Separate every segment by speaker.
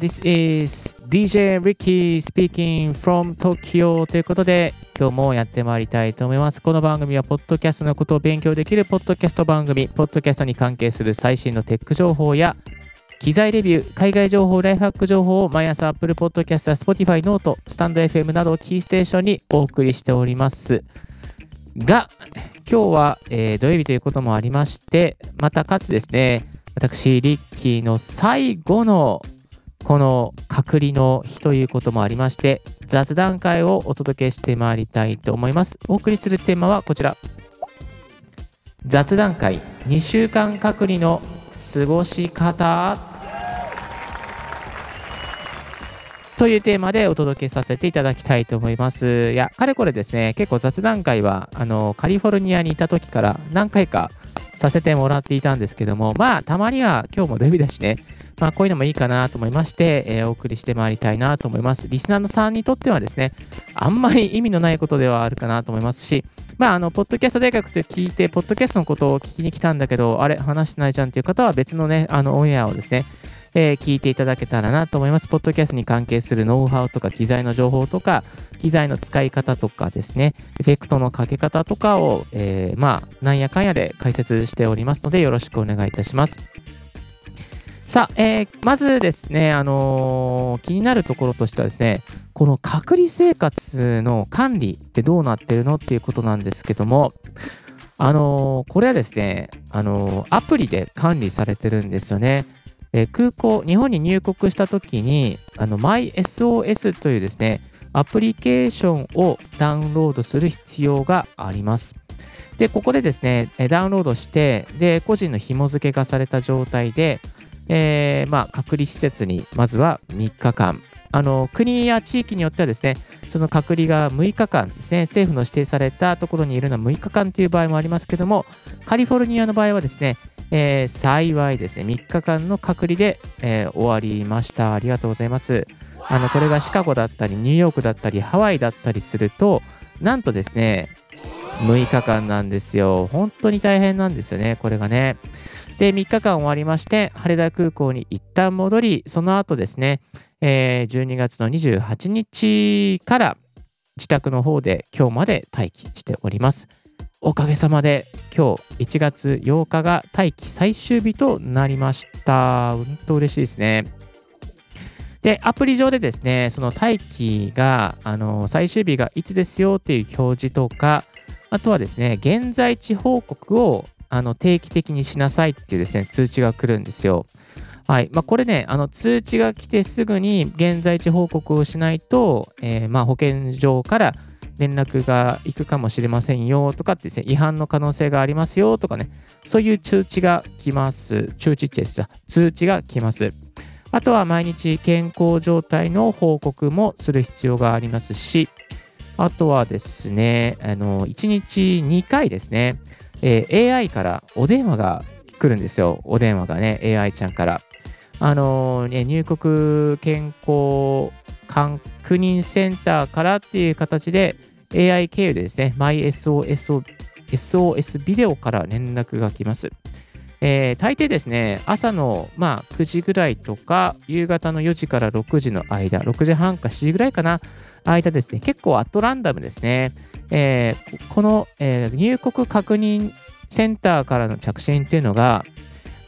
Speaker 1: This is DJ Ricky speaking from Tokyo ということで、今日もやってまいりたいと思います。この番組は、ポッドキャストのことを勉強できるポッドキャスト番組、ポッドキャストに関係する最新のテック情報や、機材レビュー、海外情報、ライフハック情報を毎朝 Apple Podcast や Spotify、ノート、スタンド FM などをキーステーションにお送りしております。が、今日は、えー、土曜日ということもありまして、またかつですね、私、リッキーの最後のこの隔離の日ということもありまして、雑談会をお届けしてまいりたいと思います。お送りするテーマはこちら。雑談会2週間隔離の過ごし方というテーマでお届けさせていただきたいと思います。いや、かれこれですね、結構雑談会は、あの、カリフォルニアにいた時から何回かさせてもらっていたんですけども、まあ、たまには今日もデビューだしね、まあ、こういうのもいいかなと思いまして、えー、お送りしてまいりたいなと思います。リスナーのさんにとってはですね、あんまり意味のないことではあるかなと思いますし、まあ、あの、ポッドキャスト大学って聞いて、ポッドキャストのことを聞きに来たんだけど、あれ、話してないじゃんっていう方は別のね、あの、オンエアをですね、えー、聞いていただけたらなと思います。ポッドキャストに関係するノウハウとか機材の情報とか、機材の使い方とかですね、エフェクトのかけ方とかを、えー、まあ、なんやかんやで解説しておりますので、よろしくお願いいたします。さあ、えー、まずですね、あのー、気になるところとしてはですね、この隔離生活の管理ってどうなってるのっていうことなんですけども、あのー、これはですね、あのアプリで管理されてるんですよね。え空港、日本に入国した時に、あの、MySOS というですね、アプリケーションをダウンロードする必要があります。で、ここでですね、ダウンロードして、で、個人の紐付けがされた状態で、えー、まあ、隔離施設にまずは3日間、あの国や地域によってはですね、その隔離が6日間ですね、政府の指定されたところにいるのは6日間という場合もありますけども、カリフォルニアの場合はですね、えー、幸いですね、3日間の隔離で、えー、終わりました。ありがとうございます。あのこれがシカゴだったり、ニューヨークだったり、ハワイだったりすると、なんとですね、6日間なんですよ。本当に大変なんですよね、これがね。で、3日間終わりまして、羽田空港に一旦戻り、その後ですね、えー、12月の28日から自宅の方で今日まで待機しております。おかげさまで今日1月8日が待機最終日となりました。うんと嬉しいですね。で、アプリ上でですね、その待機が、あの、最終日がいつですよっていう表示とか、あとはですね、現在地報告をあの定期的にしなさいっていうですね、通知が来るんですよ。はい。まあ、これね、あの通知が来てすぐに現在地報告をしないと、えー、まあ保健所から連絡が行くかもしれませんよとかってですね、違反の可能性がありますよとかね、そういう通知が来ます。通知ってです通知が来ます。あとは毎日健康状態の報告もする必要がありますし、あとはですね、あの1日2回ですね、えー、AI からお電話が来るんですよ。お電話がね、AI ちゃんから。あの、ね、入国健康確認センターからっていう形で AI 経由でですね、MySOS SOS ビデオから連絡が来ます。えー、大抵ですね、朝の、まあ、9時ぐらいとか、夕方の4時から6時の間、6時半か7時ぐらいかな、間ですね、結構アットランダムですね。えー、この、えー、入国確認センターからの着信っていうのが、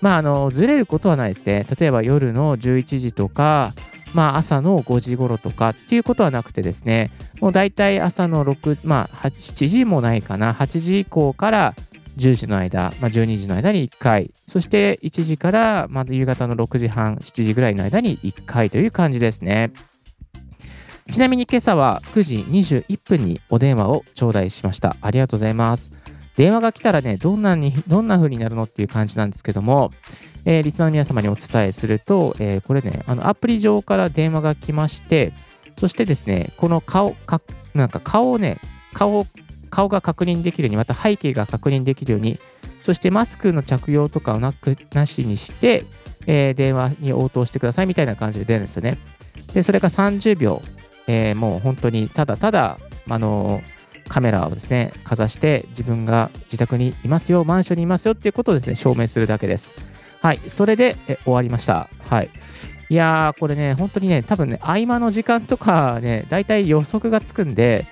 Speaker 1: まあ、あのずれることはないですね。例えば夜の11時とか、まあ、朝の5時頃とかっていうことはなくてですね、もう大体朝の6、まあ、7時もないかな、8時以降から10時の間、まあ、12時の間に1回、そして1時からま夕方の6時半、7時ぐらいの間に1回という感じですね。ちなみに今朝は9時21分にお電話を頂戴しました。ありがとうございます。電話が来たらね、どんなに、どんな風になるのっていう感じなんですけども、えー、リスナーの皆様にお伝えすると、えー、これね、あのアプリ上から電話が来まして、そしてですね、この顔、かなんか顔をね、顔、顔が確認できるように、また背景が確認できるように、そしてマスクの着用とかをなくなしにして、えー、電話に応答してくださいみたいな感じで出るんですよね。で、それが30秒えー、もう本当にただただ、あのカメラをですね、かざして自分が自宅にいますよ、マンションにいますよっていうことをですね、証明するだけです。はい、それでえ終わりました。はい。いやー、これね、本当にね、多分ね、合間の時間とかね、大体予測がつくんで、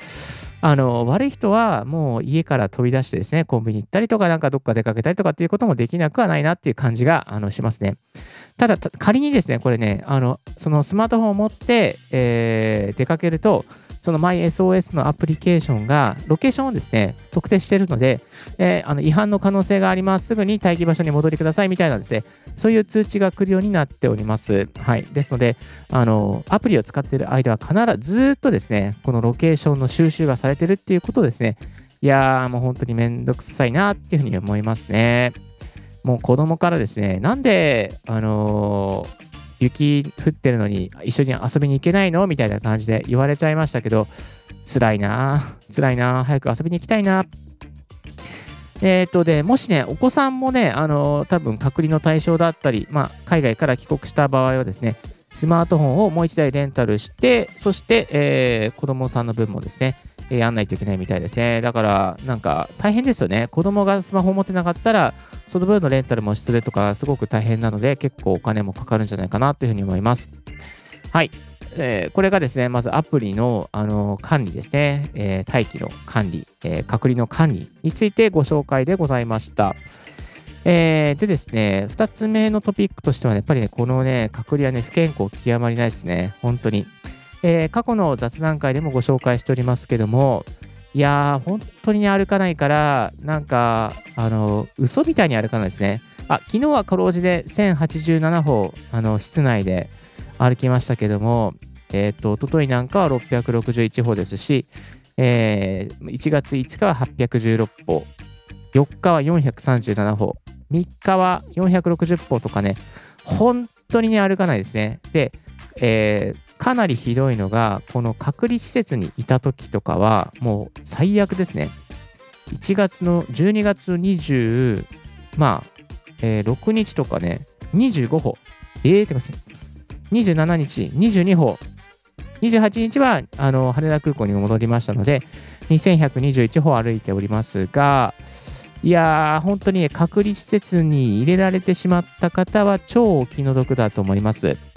Speaker 1: あの、悪い人はもう家から飛び出してですね、コンビニ行ったりとか、なんかどっか出かけたりとかっていうこともできなくはないなっていう感じがあのしますね。ただ、仮にですね、これね、あの、そのスマートフォンを持って、えー、出かけると、その MySOS のアプリケーションがロケーションをですね、特定しているので、えー、あの違反の可能性があります。すぐに待機場所に戻りくださいみたいなですね、そういう通知が来るようになっております。はい。ですので、あの、アプリを使っている間は必ずずっとですね、このロケーションの収集がされてるっていうことですね。いやー、もう本当にめんどくさいなっていうふうに思いますね。もう子供からですね、なんで、あのー雪降ってるのに一緒に遊びに行けないの？みたいな感じで言われちゃいましたけど、辛いな辛いな早く遊びに行きたいなえっ、とで、もしね、お子さんもね、あのー、多分隔離の対象だったり、まあ、海外から帰国した場合はですね、スマートフォンをもう1台レンタルして、そして、えー、子供さんの分もですね、えー、やんないといけないみたいですね。だから、なんか大変ですよね。子供がスマホを持ってなかったら、その分のレンタルもするとか、すごく大変なので、結構お金もかかるんじゃないかなというふうに思います。はい。えー、これがですね、まずアプリの、あの管理ですね、えー、待機の管理、えー、隔離の管理についてご紹介でございました。えー、でですね、2つ目のトピックとしては、ね、やっぱりね、このね、隔離はね、不健康極まりないですね、本当に。え、過去の雑談会でもご紹介しておりますけども、いやー、本当に歩かないから、なんか、あの、嘘みたいに歩かないですね。あ、昨日はかろうじで1087歩、あの、室内で歩きましたけども、えっ、ー、と、おとといなんかは661歩ですし、えー、1月5日は816歩、4日は437歩、3日は460歩とかね、本当にね、歩かないですね。で、えー、かなりひどいのが、この隔離施設にいた時とかは、もう最悪ですね。1月の、12月20、まあ、えー、6日とかね、25歩。えーって感じ。27日、22歩。28日は、あの、羽田空港に戻りましたので、2121歩歩いておりますが、いやー、本当に隔離施設に入れられてしまった方は超お気の毒だと思います。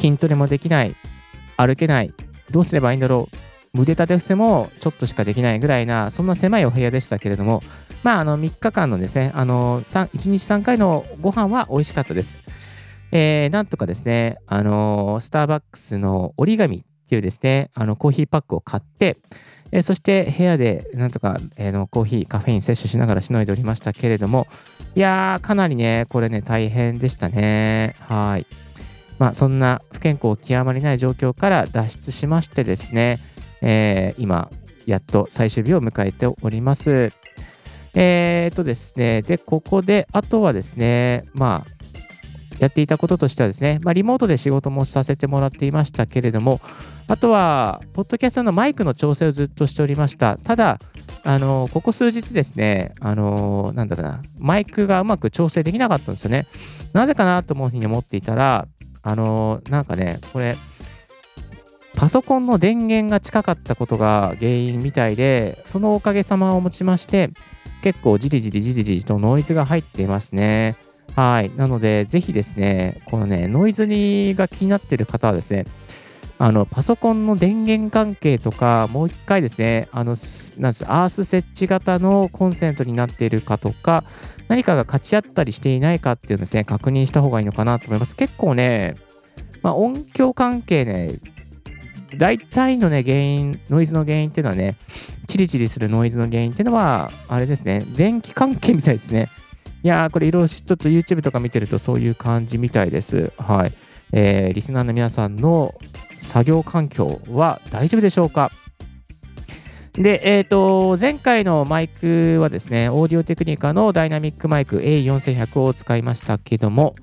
Speaker 1: 筋トレもできない、歩けない、どうすればいいんだろう、腕立て伏せもちょっとしかできないぐらいな、そんな狭いお部屋でしたけれども、まあ、あの3日間のですね、あの1日3回のご飯は美味しかったです。えー、なんとかですね、あのスターバックスの折り紙っていうですね、あのコーヒーパックを買って、えー、そして部屋でなんとか、えー、のコーヒー、カフェイン摂取しながらしのいでおりましたけれども、いやー、かなりね、これね、大変でしたね。はい。まあ、そんな不健康極まりない状況から脱出しましてですね、えー、今、やっと最終日を迎えております。えー、っとですね、で、ここで、あとはですね、まあ、やっていたこととしてはですね、まあ、リモートで仕事もさせてもらっていましたけれども、あとは、ポッドキャストのマイクの調整をずっとしておりました。ただ、あの、ここ数日ですね、あの、なんだろうな、マイクがうまく調整できなかったんですよね。なぜかなと思うふうに思っていたら、あのー、なんかね、これ、パソコンの電源が近かったことが原因みたいで、そのおかげさまをもちまして、結構じりじりじりじりとノイズが入っていますね。はい。なので、ぜひですね、このね、ノイズにが気になっている方はですね、あの、パソコンの電源関係とか、もう一回ですね、あの、なんですアース設置型のコンセントになっているかとか、何かが勝ち合ったりしていないかっていうのをですね、確認した方がいいのかなと思います。結構ね、まあ、音響関係ね、大体のね、原因、ノイズの原因っていうのはね、チリチリするノイズの原因っていうのは、あれですね、電気関係みたいですね。いやー、これいろいろちょっと YouTube とか見てるとそういう感じみたいです。はい。えー、リスナーの皆さんの作業環境は大丈夫でしょうか？で、えっ、ー、と、前回のマイクはですね、オーディオテクニカのダイナミックマイク A4100 を使いましたけども、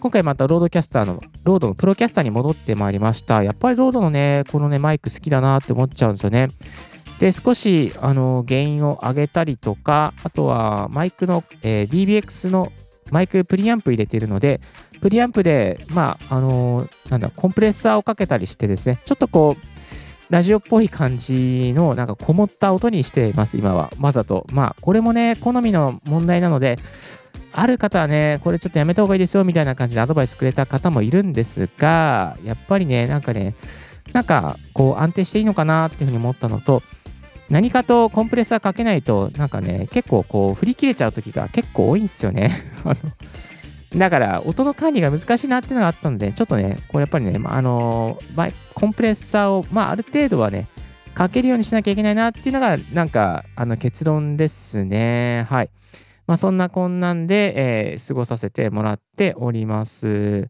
Speaker 1: 今回またロードキャスターの、ロードのプロキャスターに戻ってまいりました。やっぱりロードのね、このね、マイク好きだなって思っちゃうんですよね。で、少し、あの、原因を上げたりとか、あとは、マイクの、えー、DBX のマイクプリアンプ入れてるので、プリアンプで、まあ、あのー、なんだ、コンプレッサーをかけたりしてですね、ちょっとこう、ラジオっぽい感じのなんかこもった音にしています、今は。わざと。まあ、これもね、好みの問題なので、ある方はね、これちょっとやめた方がいいですよみたいな感じでアドバイスくれた方もいるんですが、やっぱりね、なんかね、なんかこう安定していいのかなっていうふうに思ったのと、何かとコンプレッサーかけないと、なんかね、結構こう振り切れちゃう時が結構多いんですよね。だから音の管理が難しいなっていうのがあったので、ちょっとね、これやっぱりね、まあ、あのコンプレッサーを、まあ、ある程度はね、かけるようにしなきゃいけないなっていうのが、なんか、あの結論ですね。はい。まあ、そんなこんなで、えー、過ごさせてもらっております。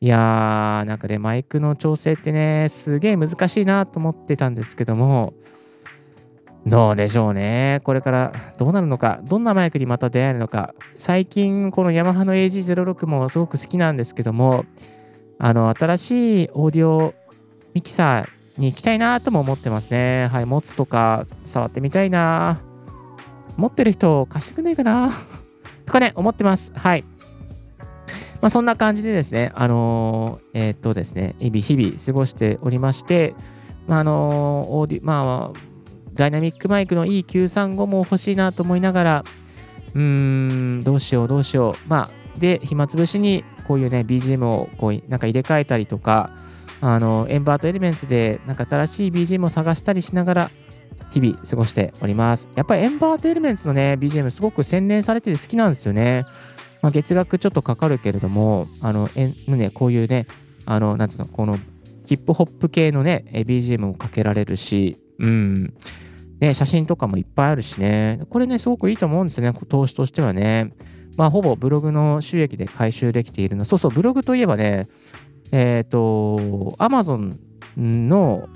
Speaker 1: いやー、なんかね、マイクの調整ってね、すげえ難しいなと思ってたんですけども、どうでしょうね。これからどうなるのか、どんなマイクにまた出会えるのか。最近、このヤマハの AG06 もすごく好きなんですけども、あの、新しいオーディオミキサーに行きたいなとも思ってますね。はい、持つとか触ってみたいな。持ってる人貸してくれないかなとかね、思ってます。はい。まあ、そんな感じでですね、あのー、えー、っとですね、日々日々過ごしておりまして、まあ、あのー、オーディ、まあ、ダイナミックマイクのいい935も欲しいなと思いながら、うーん、どうしようどうしよう。まあ、で、暇つぶしにこういうね、BGM をこうなんか入れ替えたりとか、あの、エンバートエレメンツでなんか新しい BGM を探したりしながら、日々過ごしております。やっぱりエンバートエレメンツのね、BGM すごく洗練されてて好きなんですよね。まあ、月額ちょっとかかるけれども、あの、えね、こういうね、あの、なんつうの、このヒップホップ系のね、BGM もかけられるし、うん。ね、写真とかもいっぱいあるしね、これね、すごくいいと思うんですね、投資としてはね。まあ、ほぼブログの収益で回収できているの。そうそう、ブログといえばね、えっ、ー、と、Amazon の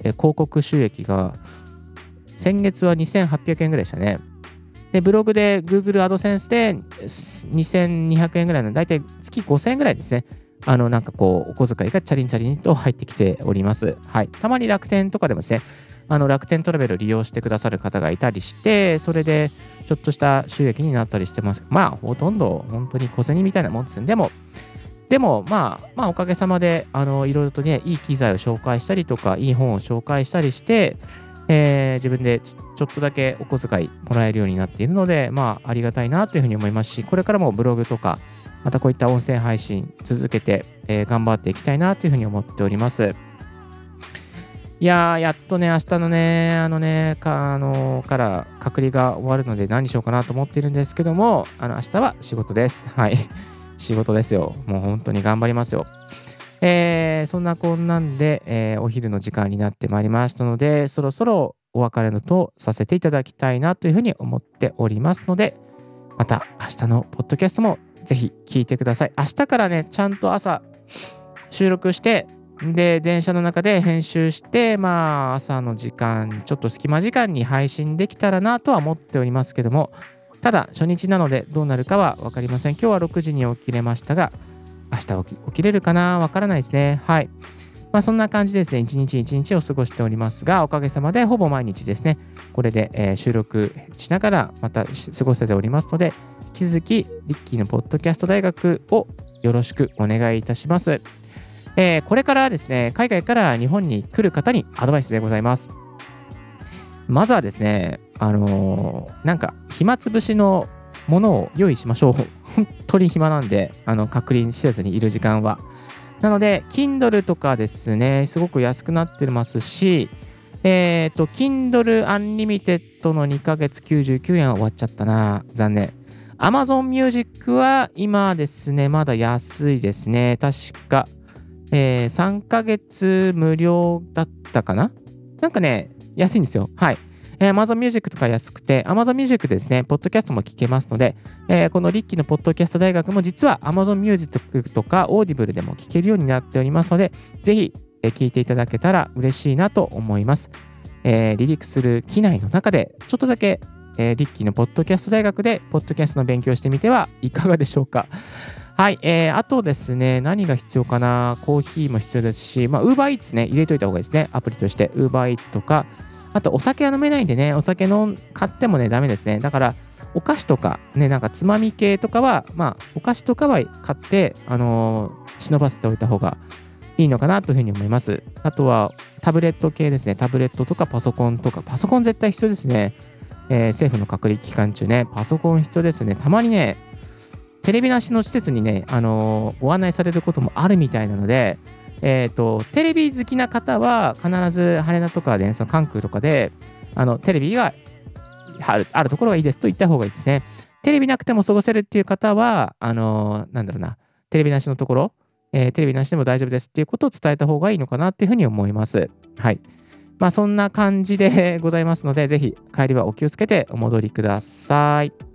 Speaker 1: 広告収益が、先月は2800円ぐらいでしたね。で、ブログで Google AdSense で2200円ぐらいの、だいたい月5000円ぐらいですね。あの、なんかこう、お小遣いがチャリンチャリンと入ってきております。はい。たまに楽天とかでもですね、あの楽天トラベル利用してくださる方がいたりして、それでちょっとした収益になったりしてます。まあ、ほとんど本当に小銭みたいなもんですね。でも、でも、まあ、まあ、おかげさまで、いろいろとね、いい機材を紹介したりとか、いい本を紹介したりして、えー、自分でちょっとだけお小遣いもらえるようになっているので、まあ、ありがたいなというふうに思いますし、これからもブログとか、またこういった音声配信続けて、えー、頑張っていきたいなというふうに思っております。いやー、やっとね、明日のね、あのね、か、あのー、から隔離が終わるので何しようかなと思っているんですけども、あの、明日は仕事です。はい。仕事ですよ。もう本当に頑張りますよ。えー、そんなこんなんで、えー、お昼の時間になってまいりましたので、そろそろお別れのとさせていただきたいなというふうに思っておりますので、また明日のポッドキャストもぜひ聞いてください。明日からね、ちゃんと朝収録して、で、電車の中で編集して、まあ、朝の時間、ちょっと隙間時間に配信できたらなとは思っておりますけども、ただ、初日なのでどうなるかは分かりません。今日は6時に起きれましたが、明日起きれるかな？わからないですね。はい。まあ、そんな感じですね、一日一日を過ごしておりますが、おかげさまでほぼ毎日ですね、これで、えー、収録しながらまた過ごせておりますので、引き続き、リッキーのポッドキャスト大学をよろしくお願いいたします。えー、これからですね、海外から日本に来る方にアドバイスでございます。まずはですね、あのー、なんか暇つぶしのものを用意しましょう。本当に暇なんで、あの隔離施設にいる時間は。なので、Kindle とかですね、すごく安くなってますし、えっ、ー、と、Kindle Unlimited の2ヶ月99円は終わっちゃったな。残念。Amazon Music は今ですね、まだ安いですね。確かえー、3ヶ月無料だったかな？なんかね、安いんですよ。はい。えー、Amazon Music とか安くて、Amazon Music でですね、ポッドキャストも聞けますので、えー、このリッキーのポッドキャスト大学も実は Amazon Music とか Audible でも聞けるようになっておりますので、ぜひ、えー、聞いていただけたら嬉しいなと思います。えー、離陸する機内の中で、ちょっとだけ、えー、リッキーのポッドキャスト大学で、ポッドキャストの勉強してみてはいかがでしょうか？はい、えー、あとですね、何が必要かな、コーヒーも必要ですし、まあ、ウーバーイーツね、入れといた方がいいですね、アプリとして。ウーバーイーツとか、あとお酒は飲めないんでね、お酒飲買ってもね、ダメですね。だから、お菓子とか、ね、なんかつまみ系とかは、まあ、お菓子とかは買って、あのー、忍ばせておいた方がいいのかなというふうに思います。あとは、タブレット系ですね。タブレットとかパソコンとか、パソコン絶対必要ですね。えー、政府の隔離期間中ね、パソコン必要ですね。たまにね、テレビなしの施設にね、あのご案内されることもあるみたいなので、えっ、と、テレビ好きな方は必ず羽田とかで、ね、その関空とかで、あの、テレビがあるあるところがいいですと言った方がいいですね。テレビなくても過ごせるっていう方は、あのなんだろうな、テレビなしのところ、えー、テレビなしでも大丈夫ですっていうことを伝えた方がいいのかなっていうふうに思います。はい。まあそんな感じでございますので、ぜひ帰りはお気をつけてお戻りください。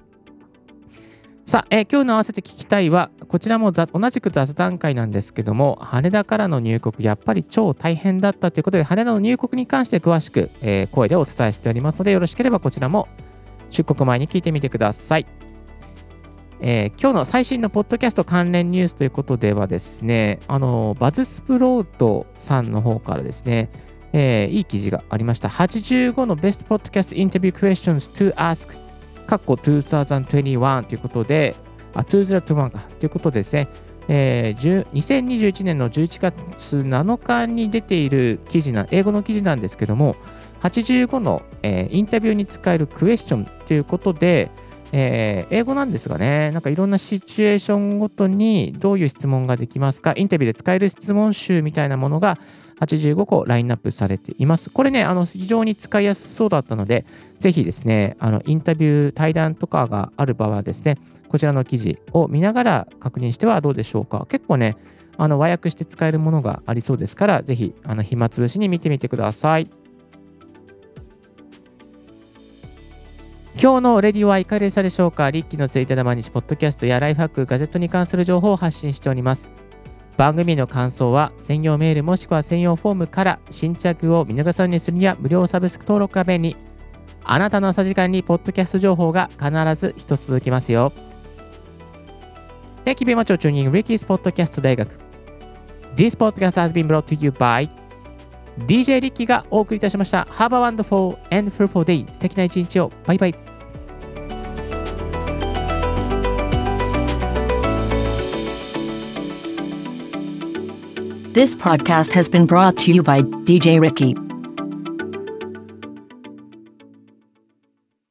Speaker 1: さあ、えー、今日の合わせて聞きたいは、こちらも同じく雑談会なんですけども、羽田からの入国、やっぱり超大変だったということで、羽田の入国に関して詳しく、えー、声でお伝えしておりますので、よろしければこちらも出国前に聞いてみてください。えー、今日の最新のポッドキャスト関連ニュースということではですね、あのバズスプロートさんの方からですね、えー、いい記事がありました。85のベストポッドキャストインタビュークエスチョンズ to ask カッコ2021ということで、あ、2021かということですね。えー、2021年の11月7日に出ている記事な、英語の記事なんですけども、85の、えー、インタビューに使えるクエスチョンということで、えー、英語なんですがね、なんかいろんなシチュエーションごとにどういう質問ができますか、インタビューで使える質問集みたいなものが85個ラインナップされています。これね、あの非常に使いやすそうだったので、ぜひですね、あのインタビュー、対談とかがある場合はですね、こちらの記事を見ながら確認してはどうでしょうか？結構ね、あの和訳して使えるものがありそうですから、ぜひあの暇つぶしに見てみてください。今日のレディオはいかがでしたでしょうかリッキーのツイッターで毎日ポッドキャストやライフハック、ガジェットに関する情報を発信しております。番組の感想は専用メールもしくは専用フォームから新着を見逃さずにするには無料サブスク登録が便利。あなたの朝時間にポッドキャスト情報が必ず一つ続きますよ。Thank you very much for tuning Ricky's Podcast 大学。This podcast has been brought to you by DJ リッキーがお送りいたしました。Have a wonderful and fruitful day. 素敵な一日を。バイバイ。
Speaker 2: This podcast has been brought to you by DJ Ricky.